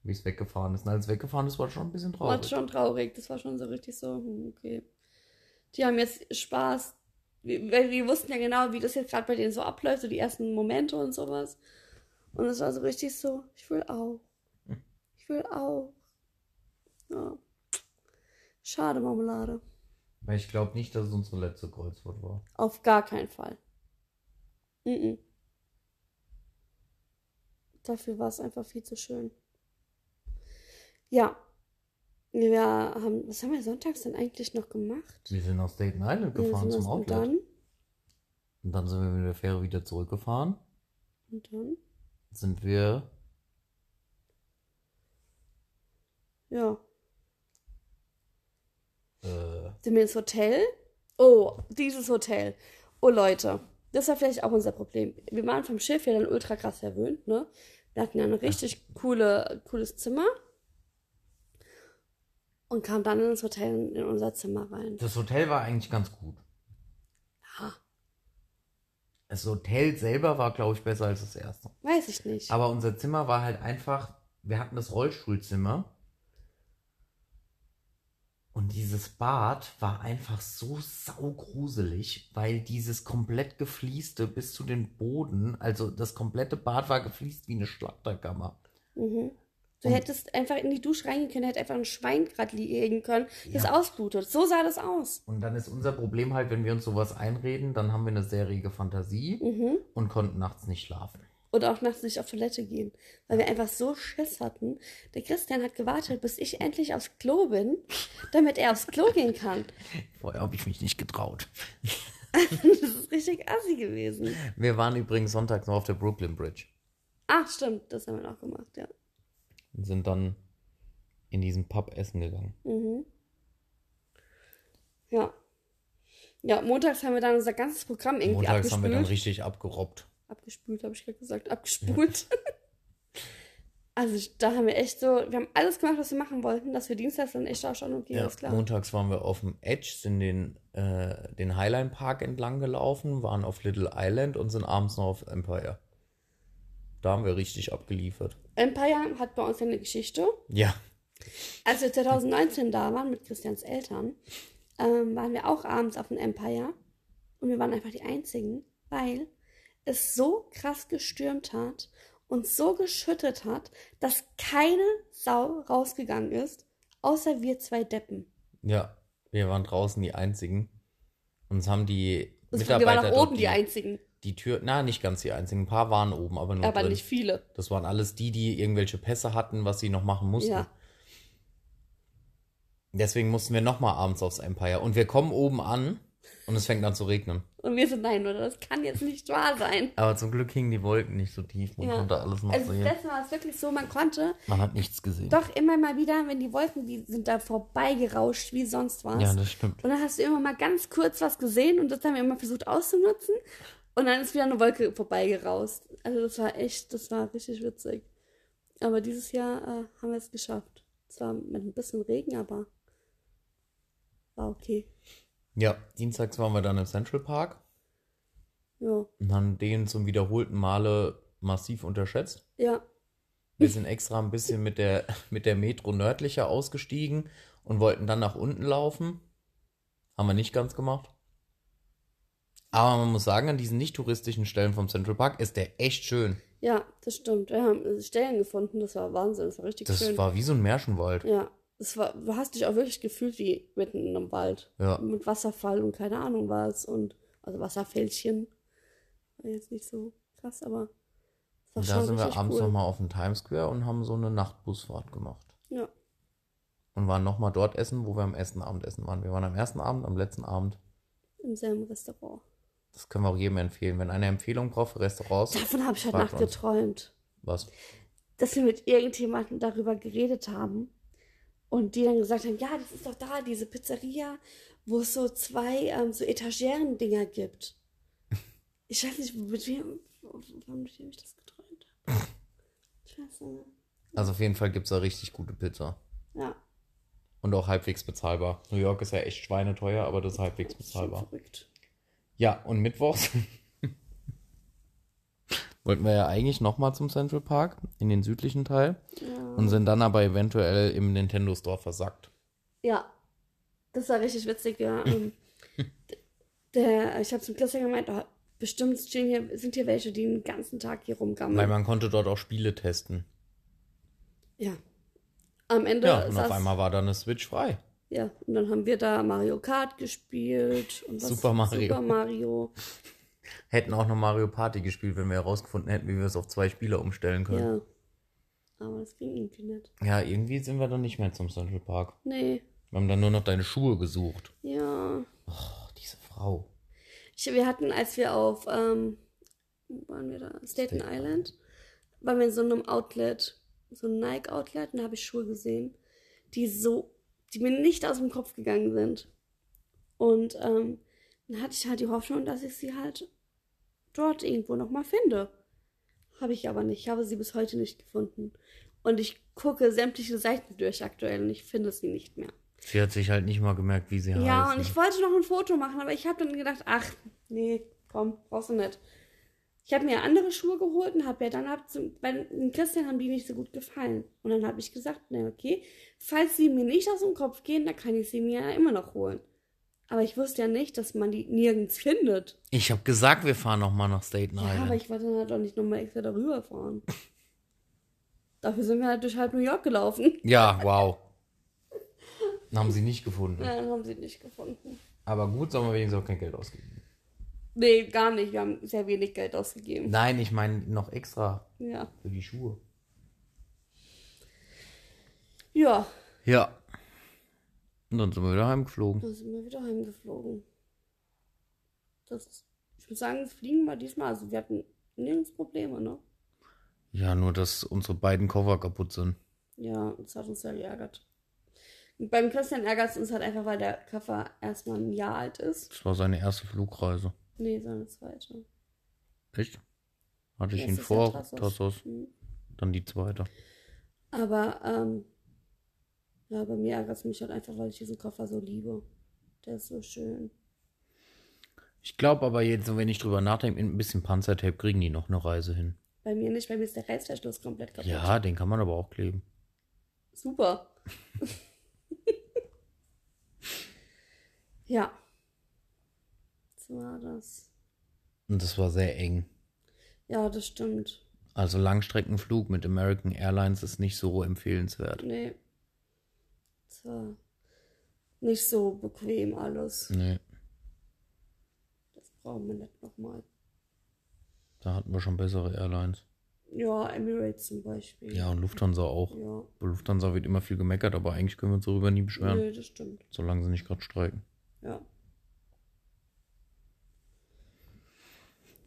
Wie es weggefahren ist. Und als es weggefahren ist, war schon ein bisschen war traurig. schon traurig. Das war schon so richtig so, hm, okay. Die haben jetzt Spaß. Wir, wir wussten ja genau, wie das jetzt gerade bei denen so abläuft, so die ersten Momente und sowas. Und es war so richtig so, ich will auch. Ich will auch. Ja. Schade, Marmelade. Weil ich glaube nicht, dass es unsere letzte Kreuzfahrt war. Auf gar keinen Fall. Mm -mm. Dafür war es einfach viel zu schön. Ja. Wir haben, was haben wir sonntags denn eigentlich noch gemacht? Wir sind aus Staten Island gefahren zum aus- und Outlet. dann, Und dann sind wir mit der Fähre wieder zurückgefahren. und dann, Sind wir. ja. Äh, Sind wir ins Hotel? Oh, dieses Hotel. Oh Leute, das war vielleicht auch unser Problem. Wir waren vom Schiff ja dann ultra krass verwöhnt, ne? Wir hatten ja ein richtig coole, cooles Zimmer. Und kamen dann ins Hotel in unser Zimmer rein. das Hotel war eigentlich ganz gut. Ja, Das Hotel selber war, glaube ich, besser als das erste. weiß ich nicht. Aber unser Zimmer war halt einfach. Wir hatten das Rollstuhlzimmer. Und dieses Bad war einfach so saugruselig, weil dieses komplett geflieste bis zu den Boden, also das komplette Bad war gefliest wie eine Schlachterkammer. Mhm. Du Und- hättest einfach in die Dusche reingehen können, hätte einfach ein Schwein gerade liegen können, das Ja. ausblutet. So sah das aus. Und dann ist unser Problem halt, wenn wir uns sowas einreden, dann haben wir eine sehr rege Fantasie Mhm. und konnten nachts nicht schlafen. Und auch nachts nicht auf Toilette gehen, weil wir einfach so Schiss hatten. Der Christian hat gewartet, bis ich endlich aufs Klo bin, damit er aufs Klo gehen kann. [laughs] Vorher habe ich mich nicht getraut. [laughs] Das ist richtig assi gewesen. Wir waren übrigens sonntags noch auf der Brooklyn Bridge Ach, stimmt, das haben wir noch gemacht, ja. Und sind dann in diesen Pub essen gegangen. Mhm. Ja. Ja, montags haben wir dann unser ganzes Programm irgendwie Montags haben wir dann abgespült. richtig abgerobbt. abgespült, habe ich gerade gesagt, [laughs] abgespult. also ich- da haben wir echt so, wir haben alles gemacht, was wir machen wollten, dass wir Dienstags dann echt auch schon okay, Ja, klar. montags waren wir auf dem Edge, sind den, äh, den Highline Park entlang gelaufen, waren auf Little Island und sind abends noch auf Empire. Da haben wir richtig abgeliefert. Empire hat bei uns ja eine Geschichte. Ja, Als wir 2019 da waren mit Christians Eltern, ähm, waren wir auch abends auf dem Empire und wir waren einfach die Einzigen, weil es so krass gestürmt hat und so geschüttet hat, dass keine Sau rausgegangen ist, außer wir zwei Deppen. ja, wir waren draußen die Einzigen. Uns haben die Mitarbeiter wir waren auch oben die, Einzigen, die Tür, na, nicht ganz die Einzigen, ein paar waren oben, aber nur aber drin. nicht viele. Das waren alles die, die irgendwelche Pässe hatten, was sie noch machen mussten. Ja. Deswegen mussten wir nochmal abends aufs Empire. Und wir kommen oben an und es fängt an zu regnen. Und wir sind, nein, oder das kann jetzt nicht wahr sein. Aber zum Glück hingen die Wolken nicht so tief. Man Ja. konnte alles noch Also das sehen. Mal war es wirklich so, man konnte Man hat nichts gesehen. doch immer mal wieder, wenn die Wolken, die sind da vorbeigerauscht wie sonst was. Ja, das stimmt. Und dann hast du immer mal ganz kurz was gesehen und das haben wir immer versucht auszunutzen. Und dann ist wieder eine Wolke vorbeigeraust. Also das war echt, das war richtig witzig. Aber dieses Jahr äh, haben wir es geschafft. Zwar mit ein bisschen Regen, aber war okay. Ja, dienstags waren wir dann im Central Park Ja, und haben den zum wiederholten Male massiv unterschätzt. ja, Wir sind extra ein bisschen mit der, [laughs] mit der Metro nördlicher ausgestiegen und wollten dann nach unten laufen. Haben wir nicht ganz gemacht. Aber man muss sagen, an diesen nicht touristischen Stellen vom Central Park ist der echt schön. ja, das stimmt. Wir haben äh, Stellen gefunden, das war Wahnsinn, das war richtig Das schön. war wie so ein Märchenwald. ja, es war, du hast dich auch wirklich gefühlt wie mitten in einem Wald. Ja. Mit Wasserfall und keine Ahnung was. Und also Wasserfältchen. War jetzt nicht so krass, aber es war Und da sind wir abends cool. nochmal auf dem Times Square und haben so eine Nachtbusfahrt gemacht. Ja, Und waren nochmal dort essen, wo wir am ersten Abendessen waren. Wir waren am ersten Abend, am letzten Abend. im selben Restaurant. Das können wir auch jedem empfehlen. Wenn einer Empfehlung braucht für Restaurants, Davon habe ich heute Nacht geträumt, was? dass wir mit irgendjemandem darüber geredet haben und die dann gesagt haben, ja, das ist doch da, diese Pizzeria, wo es so zwei ähm, so Etageren-Dinger gibt. [laughs] Ich weiß nicht, mit wem, mit wem ich das geträumt habe. Ich weiß nicht. Also auf jeden Fall gibt es da richtig gute Pizza. Ja, Und auch halbwegs bezahlbar. New York ist ja echt schweineteuer, aber das ist halbwegs das ist bezahlbar. verrückt. Ja, und mittwochs [laughs] wollten wir ja eigentlich nochmal zum Central Park, in den südlichen Teil. Ja. Und sind dann aber eventuell im Nintendo Store versackt. Ja, das war richtig witzig, ja. [laughs] Ähm, der, ich habe zum Christian gemeint, oh, bestimmt stehen hier, sind hier welche, die den ganzen Tag hier rumgammeln. Weil man konnte dort auch Spiele testen. ja. Am Ende Ja, und auf saß- einmal war da eine Switch frei. Ja, und dann haben wir da Mario Kart gespielt und was- Super Mario. Super Mario. [laughs] Hätten auch noch Mario Party gespielt, wenn wir herausgefunden hätten, wie wir es auf zwei Spieler umstellen können. Ja. Aber das ging irgendwie nicht. Ja, irgendwie sind wir dann nicht mehr zum Central Park. Nee. Wir haben dann nur noch deine Schuhe gesucht. Ja. Oh, diese Frau. Ich, wir hatten, als wir auf, ähm, waren wir da? Staten Staten Island, waren wir in so einem Outlet, so einem Nike-Outlet, und da habe ich Schuhe gesehen, die so, die mir nicht aus dem Kopf gegangen sind. Und ähm, dann hatte ich halt die Hoffnung, dass ich sie halt dort irgendwo nochmal finde. Habe ich aber nicht. Ich habe sie bis heute nicht gefunden. Und ich gucke sämtliche Seiten durch aktuell und ich finde sie nicht mehr. Sie hat sich halt nicht mal gemerkt, wie sie heißt. Ja, und ne? ich wollte noch ein Foto machen, aber ich habe dann gedacht, ach, nee, komm, brauchst du nicht. Ich habe mir andere Schuhe geholt und habe ja dann, hab zum, bei Christian haben die nicht so gut gefallen. Und dann habe ich gesagt, na okay, falls sie mir nicht aus dem Kopf gehen, dann kann ich sie mir ja immer noch holen. Aber ich wusste ja nicht, dass man die nirgends findet. Ich habe gesagt, wir fahren noch mal nach Staten Ja, Island. aber ich wollte dann halt auch nicht nochmal extra darüber fahren. [laughs] Dafür sind wir halt durch halb New York gelaufen. Ja, wow. Haben sie nicht gefunden. Ja, dann haben sie nicht gefunden. Aber gut, sollen wir wenigstens auch kein Geld ausgeben. Nee, gar nicht. Wir haben sehr wenig Geld ausgegeben. Nein, ich meine noch extra Ja. für die Schuhe. Ja, Ja. Und dann sind wir wieder heimgeflogen. dann sind wir wieder heimgeflogen. Das ist, ich muss sagen, das Fliegen war diesmal, also wir hatten nirgends Probleme, ne? Ja, nur dass unsere beiden Koffer kaputt sind. Ja, das hat uns sehr geärgert. Und beim Christian ärgert es uns halt einfach, weil der Koffer erstmal ein Jahr alt ist. Das war seine erste Flugreise. Nee, seine zweite. Echt? Hatte ich ihn Erstes vor Tassos. Tassos, Mhm. dann die zweite. Aber, ähm, ja, bei mir ärgert es mich halt einfach, weil ich diesen Koffer so liebe. Der ist so schön. Ich glaube aber jetzt, wenn ich drüber nachdenke, mit ein bisschen Panzertape kriegen die noch eine Reise hin. Bei mir nicht, bei mir ist der Reißverschluss komplett kaputt. Ja, den kann man aber auch kleben. Super. [laughs] ja. War das. Und das war sehr eng. Ja, das stimmt. Also Langstreckenflug mit American Airlines ist nicht so empfehlenswert. Nee. Das war nicht so bequem alles. Nee, Das brauchen wir nicht nochmal. da hatten wir schon bessere Airlines. Ja, Emirates zum Beispiel. Ja, und Lufthansa auch. Ja. Bei Lufthansa wird immer viel gemeckert, aber eigentlich können wir uns darüber nie beschweren, Nee, das stimmt. solange sie nicht gerade streiken. Ja.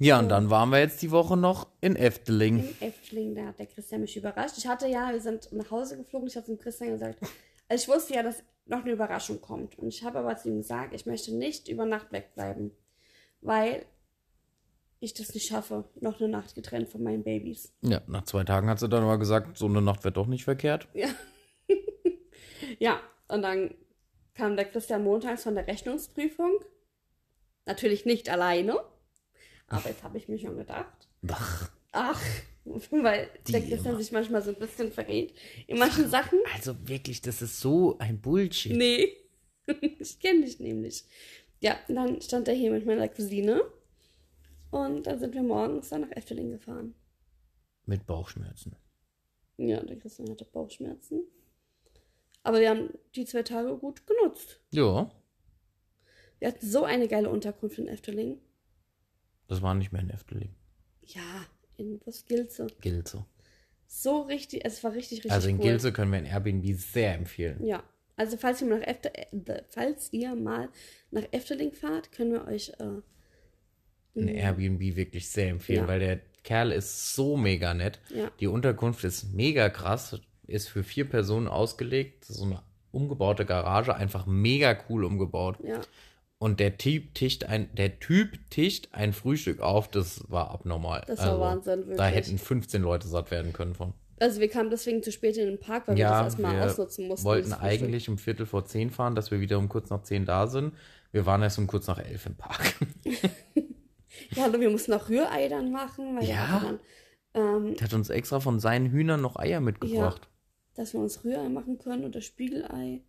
Ja, und dann waren wir jetzt die Woche noch in Efteling. In Efteling, da hat der Christian mich überrascht. Ich hatte ja, wir sind nach Hause geflogen, ich habe zum Christian gesagt, also ich wusste ja, dass noch eine Überraschung kommt. Und ich habe aber zu ihm gesagt, ich möchte nicht über Nacht wegbleiben, weil ich das nicht schaffe, noch eine Nacht getrennt von meinen Babys. Ja, nach zwei Tagen hat sie dann aber gesagt, so eine Nacht wird doch nicht verkehrt. Ja. [laughs] ja, und dann kam der Christian montags von der Rechnungsprüfung. Natürlich nicht alleine, aber jetzt habe ich mir schon gedacht, Ach, ach, [laughs] weil Die der Christian sich manchmal so ein bisschen verrät in manchen Sachen. also wirklich, das ist so ein Bullshit. Nee, [laughs] ich kenne dich nämlich. Ja, dann stand er hier mit meiner Cousine und dann sind wir morgens dann nach Efteling gefahren. Mit Bauchschmerzen. Ja, der Christian hatte Bauchschmerzen. Aber wir haben die zwei Tage gut genutzt. Ja, Wir hatten so eine geile Unterkunft in Efteling. Das war nicht mehr in Efteling. Ja, in was Gilze. Gilze. So richtig, es war richtig, richtig Also in cool. Gilze können wir in Airbnb sehr empfehlen. Ja, also falls ihr mal nach, Efter äh, falls ihr mal nach Efteling fahrt, können wir euch äh, Ein Airbnb wirklich sehr empfehlen, Ja. weil der Kerl ist so mega nett. Ja. Die Unterkunft ist mega krass, ist für vier Personen ausgelegt. So eine umgebaute Garage, einfach mega cool umgebaut. ja, Und der Typ tischt ein, der Typ tischt ein Frühstück auf, das war abnormal. Das war Wahnsinn, wirklich. Da hätten 15 Leute satt werden können von. also wir kamen deswegen zu spät in den Park, weil wir Ja, das erstmal wir ausnutzen mussten. wollten das Frühstück. eigentlich um Viertel vor zehn fahren, dass wir wieder um kurz nach zehn da sind. Wir waren erst um kurz nach elf im Park. [laughs] Ja, hallo, wir mussten auch Rührei dann machen, weil Ja. wir dann, ähm, Der hat uns extra von seinen Hühnern noch Eier mitgebracht. dass wir uns Rührei machen können oder Spiegelei.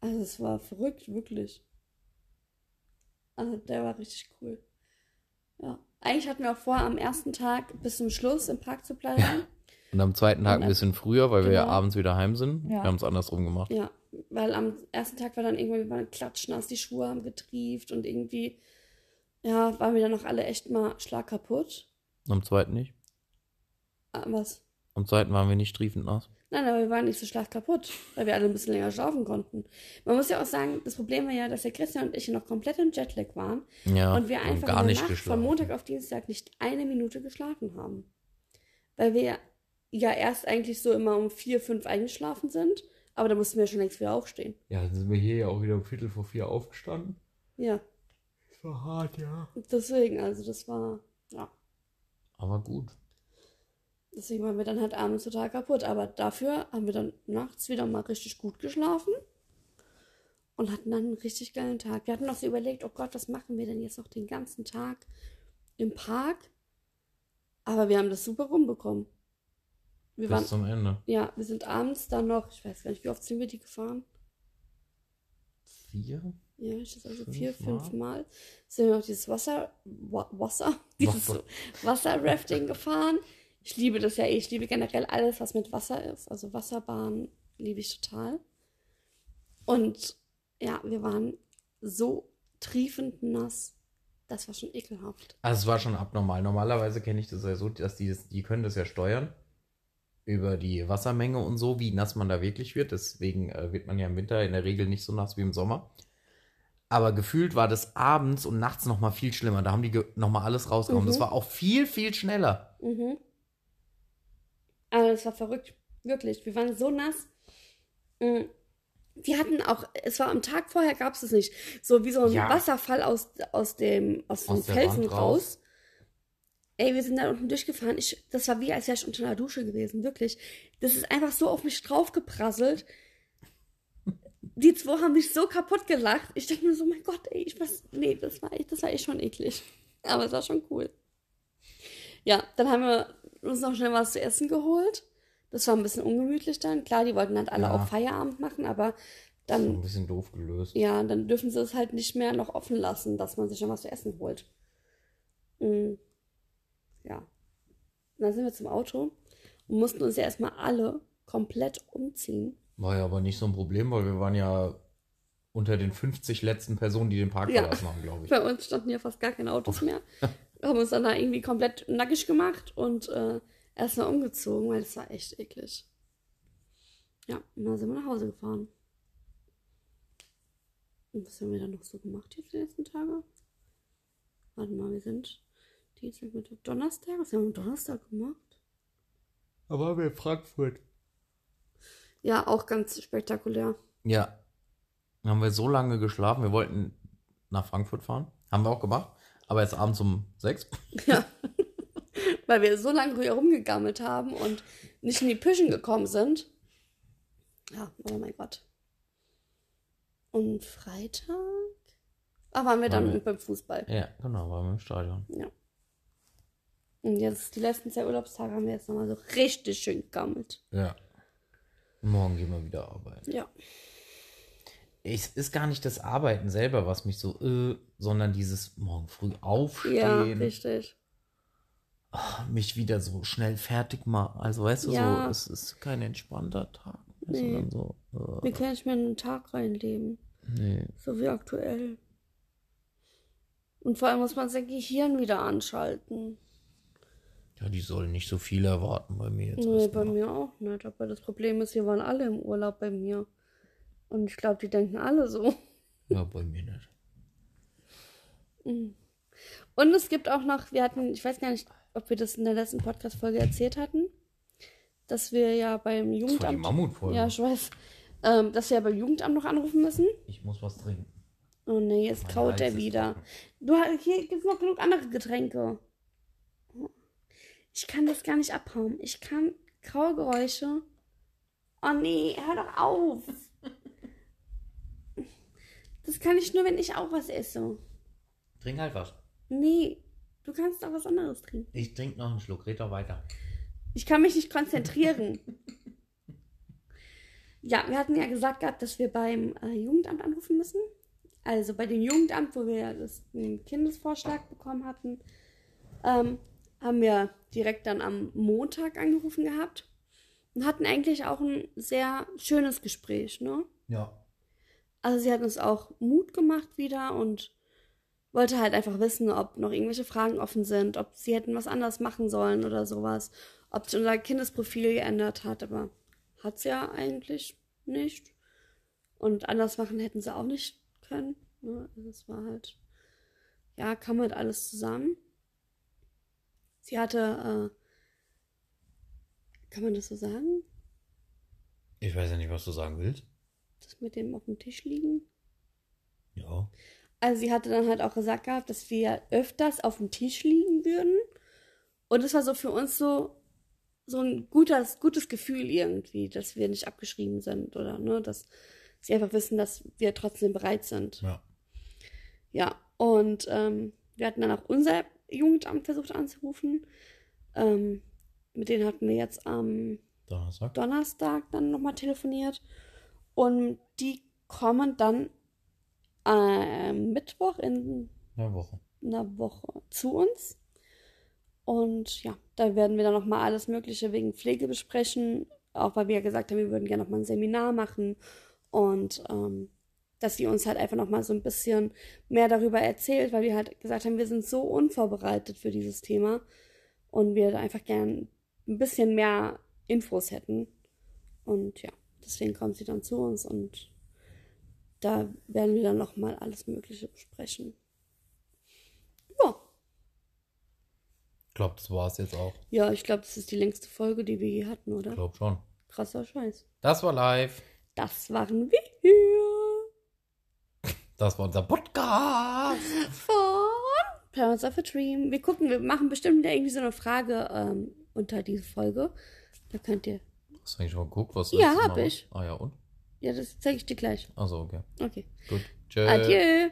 Also es war verrückt, wirklich. Also der war richtig cool. Ja. Eigentlich hatten wir auch vor, am ersten Tag bis zum Schluss im Park zu bleiben. Und am zweiten Tag ein bisschen früher, weil wir ja Genau. abends wieder heim sind. Ja. Wir haben es andersrum gemacht. Ja, weil am ersten Tag war dann irgendwie, wir waren klatschnass, die Schuhe haben getrieft und irgendwie, ja, waren wir dann noch alle echt mal schlagkaputt. Am zweiten nicht. Ah, was? Am zweiten waren wir nicht triefend nass. Nein, aber wir waren nicht so schlagkaputt, weil wir alle ein bisschen länger schlafen konnten. Man muss ja auch sagen, das Problem war ja, dass der Christian und ich noch komplett im Jetlag waren Ja, und wir einfach gar in der nicht Nacht von. Montag auf Dienstag nicht eine Minute geschlafen haben. Weil wir ja erst eigentlich so immer um vier, fünf eingeschlafen sind, aber da mussten wir schon längst wieder aufstehen. Ja, dann sind wir hier ja auch wieder um Viertel vor vier aufgestanden. Ja, Das war hart, ja. deswegen, also das war, ja. Aber gut. Deswegen waren wir dann halt abends total kaputt. Aber dafür haben wir dann nachts wieder mal richtig gut geschlafen und hatten dann einen richtig geilen Tag. Wir hatten noch so überlegt, oh Gott, was machen wir denn jetzt noch den ganzen Tag im Park? Aber wir haben das super rumbekommen. Wir waren, Bis zum Ende. ja, wir sind abends dann noch, ich weiß gar nicht, wie oft sind wir die gefahren? Vier? Ja, ich weiß also Fünf vier, Mal? fünf Mal. Sind wir noch dieses Wasser, Wa Wasser, [laughs] dieses Wasser. Wasserrafting gefahren. Ich liebe das ja eh. Ich liebe generell alles, was mit Wasser ist. Also Wasserbahn liebe ich total. Und ja, wir waren so triefend nass. Das war schon ekelhaft. Also es war schon abnormal. Normalerweise kenne ich das ja so, dass die, das, die können das ja steuern über die Wassermenge und so, wie nass man da wirklich wird. Deswegen äh, wird man ja im Winter in der Regel nicht so nass wie im Sommer. Aber gefühlt war das abends und nachts noch mal viel schlimmer. Da haben die ge- noch mal alles rausgehauen. Mhm. Das war auch viel, viel schneller. Mhm. Also es war verrückt. Wirklich. Wir waren so nass. Mm. Wir hatten auch, es war am Tag vorher, gab es es nicht, so wie so ein Ja. Wasserfall aus, aus dem, aus dem Aus Felsen raus. Ey, wir sind da unten durchgefahren. Ich, das war wie, als wäre ich unter einer Dusche gewesen, wirklich. Das ist einfach so auf mich draufgeprasselt. Die zwei haben mich so kaputt gelacht. Ich dachte mir so, mein Gott, ey, ich was. Nee, das war echt, das war echt schon eklig. Aber es war schon cool. Ja, dann haben wir uns noch schnell was zu essen geholt. Das war ein bisschen ungemütlich dann. Klar, die wollten halt alle Ja. auch Feierabend machen, aber dann ein bisschen doof gelöst. ja, dann dürfen sie es halt nicht mehr noch offen lassen, dass man sich noch was zu essen holt. Mm. Ja. Und dann sind wir zum Auto und mussten uns ja erstmal alle komplett umziehen. War ja aber nicht so ein Problem, weil wir waren ja unter den 50 letzten Personen, die den Park Ja. verlassen haben, glaube ich. Bei uns standen ja fast gar keine Autos [laughs] mehr. Wir haben uns dann da irgendwie komplett nackig gemacht und äh, erstmal umgezogen, weil es war echt eklig. Ja, und dann sind wir nach Hause gefahren. Und was haben wir dann noch so gemacht jetzt die letzten Tage? Warte mal, wir sind Dienstag, Mittwoch, Donnerstag. Was haben wir am Donnerstag gemacht? Da waren wir in Frankfurt. Ja, auch ganz spektakulär. Ja. Dann haben wir so lange geschlafen. Wir wollten nach Frankfurt fahren. Haben wir auch gemacht. Aber jetzt abends um sechs. [laughs] Ja. Weil wir so lange hier rumgegammelt haben und nicht in die Püschen gekommen sind. Ja, oh mein Gott. Und Freitag? Ah, waren wir dann Waren wir- beim Fußball. Ja, genau, waren wir im Stadion. Ja. Und jetzt, die letzten zwei Urlaubstage haben wir jetzt nochmal so richtig schön gegammelt. Ja. Morgen gehen wir wieder arbeiten. Ja. Es ist gar nicht das Arbeiten selber, was mich so, äh, sondern dieses morgen früh Ja, aufstehen, richtig. mich wieder so schnell fertig machen. Also, weißt du, Ja. so, es ist kein entspannter Tag. Nee. So, Wie äh, kann ich mir einen Tag reinleben? nee. So wie aktuell. Und vor allem muss man sein Gehirn wieder anschalten. Ja, die sollen nicht so viel erwarten bei mir jetzt. Nee, bei mir auch nicht. Aber das Problem ist, wir waren alle im Urlaub bei mir. Und ich glaube, die denken alle so. Ja, bei mir nicht. Und es gibt auch noch, wir hatten, ich weiß gar nicht, ob wir das in der letzten Podcast-Folge erzählt hatten, dass wir ja beim Das war die Jugendamt. Ja, ich weiß. Ähm, dass wir ja beim Jugendamt noch anrufen müssen. Ich muss was trinken. Oh nee, jetzt Mein kaut er wieder. Du, hier gibt es noch genug andere Getränke. Ich kann das gar nicht abhauen. Ich kann Kaugeräusche. Oh nee, hör doch auf. Das kann ich nur, wenn ich auch was esse. Trink halt was. Nee, du kannst auch was anderes trinken. Ich trinke noch einen Schluck. Red doch weiter. Ich kann mich nicht konzentrieren. [laughs] ja, wir hatten ja gesagt gehabt, dass wir beim äh, Jugendamt anrufen müssen. Also bei dem Jugendamt, wo wir das, den Kindesvorschlag bekommen hatten, ähm, haben wir direkt dann am Montag angerufen gehabt und hatten eigentlich auch ein sehr schönes Gespräch, ne? Ja. Also sie hat uns auch Mut gemacht wieder und wollte halt einfach wissen, ob noch irgendwelche Fragen offen sind, ob sie hätten was anderes machen sollen oder sowas, ob sich unser Kindesprofil geändert hat, aber hat sie ja eigentlich nicht. Und anders machen hätten sie auch nicht können. Ne? Also war halt, ja, kam halt alles zusammen. Sie hatte, äh, kann man das so sagen? Ich weiß ja nicht, was du sagen willst. Das mit dem auf dem Tisch liegen? Ja. Also sie hatte dann halt auch gesagt gehabt, dass wir öfters auf dem Tisch liegen würden. Und es war so für uns so, so ein gutes, gutes Gefühl irgendwie, dass wir nicht abgeschrieben sind oder ne, dass sie einfach wissen, dass wir trotzdem bereit sind. Ja. Ja, und ähm, wir hatten dann auch unser Jugendamt versucht anzurufen. Ähm, mit denen hatten wir jetzt am Donnerstag. Donnerstag dann nochmal telefoniert. Und die kommen dann am Mittwoch in Eine Woche. einer Woche zu uns. Und ja, da werden wir dann nochmal alles Mögliche wegen Pflege besprechen. Auch weil wir ja gesagt haben, wir würden gerne nochmal ein Seminar machen. Und ähm, dass sie uns halt einfach nochmal so ein bisschen mehr darüber erzählt, weil wir halt gesagt haben, wir sind so unvorbereitet für dieses Thema. Und wir da einfach gern ein bisschen mehr Infos hätten. Und ja, deswegen kommt sie dann zu uns und da werden wir dann nochmal alles Mögliche besprechen. Ja. Ich glaube, das war es jetzt auch. Ja, ich glaube, das ist die längste Folge, die wir je hatten, Ich oder? glaube schon. Krasser Scheiß. Das war live. Das waren wir Das war unser Podcast. von Parents of a Dream. Wir gucken, wir machen bestimmt wieder irgendwie so eine Frage ähm, unter diese Folge. Da könnt ihr. Hast du eigentlich schon geguckt, was Ja, hab Mal ich. Ah ja, und? Ja, das zeige ich dir gleich. Also okay. Okay. Gut. Tschö. Adieu.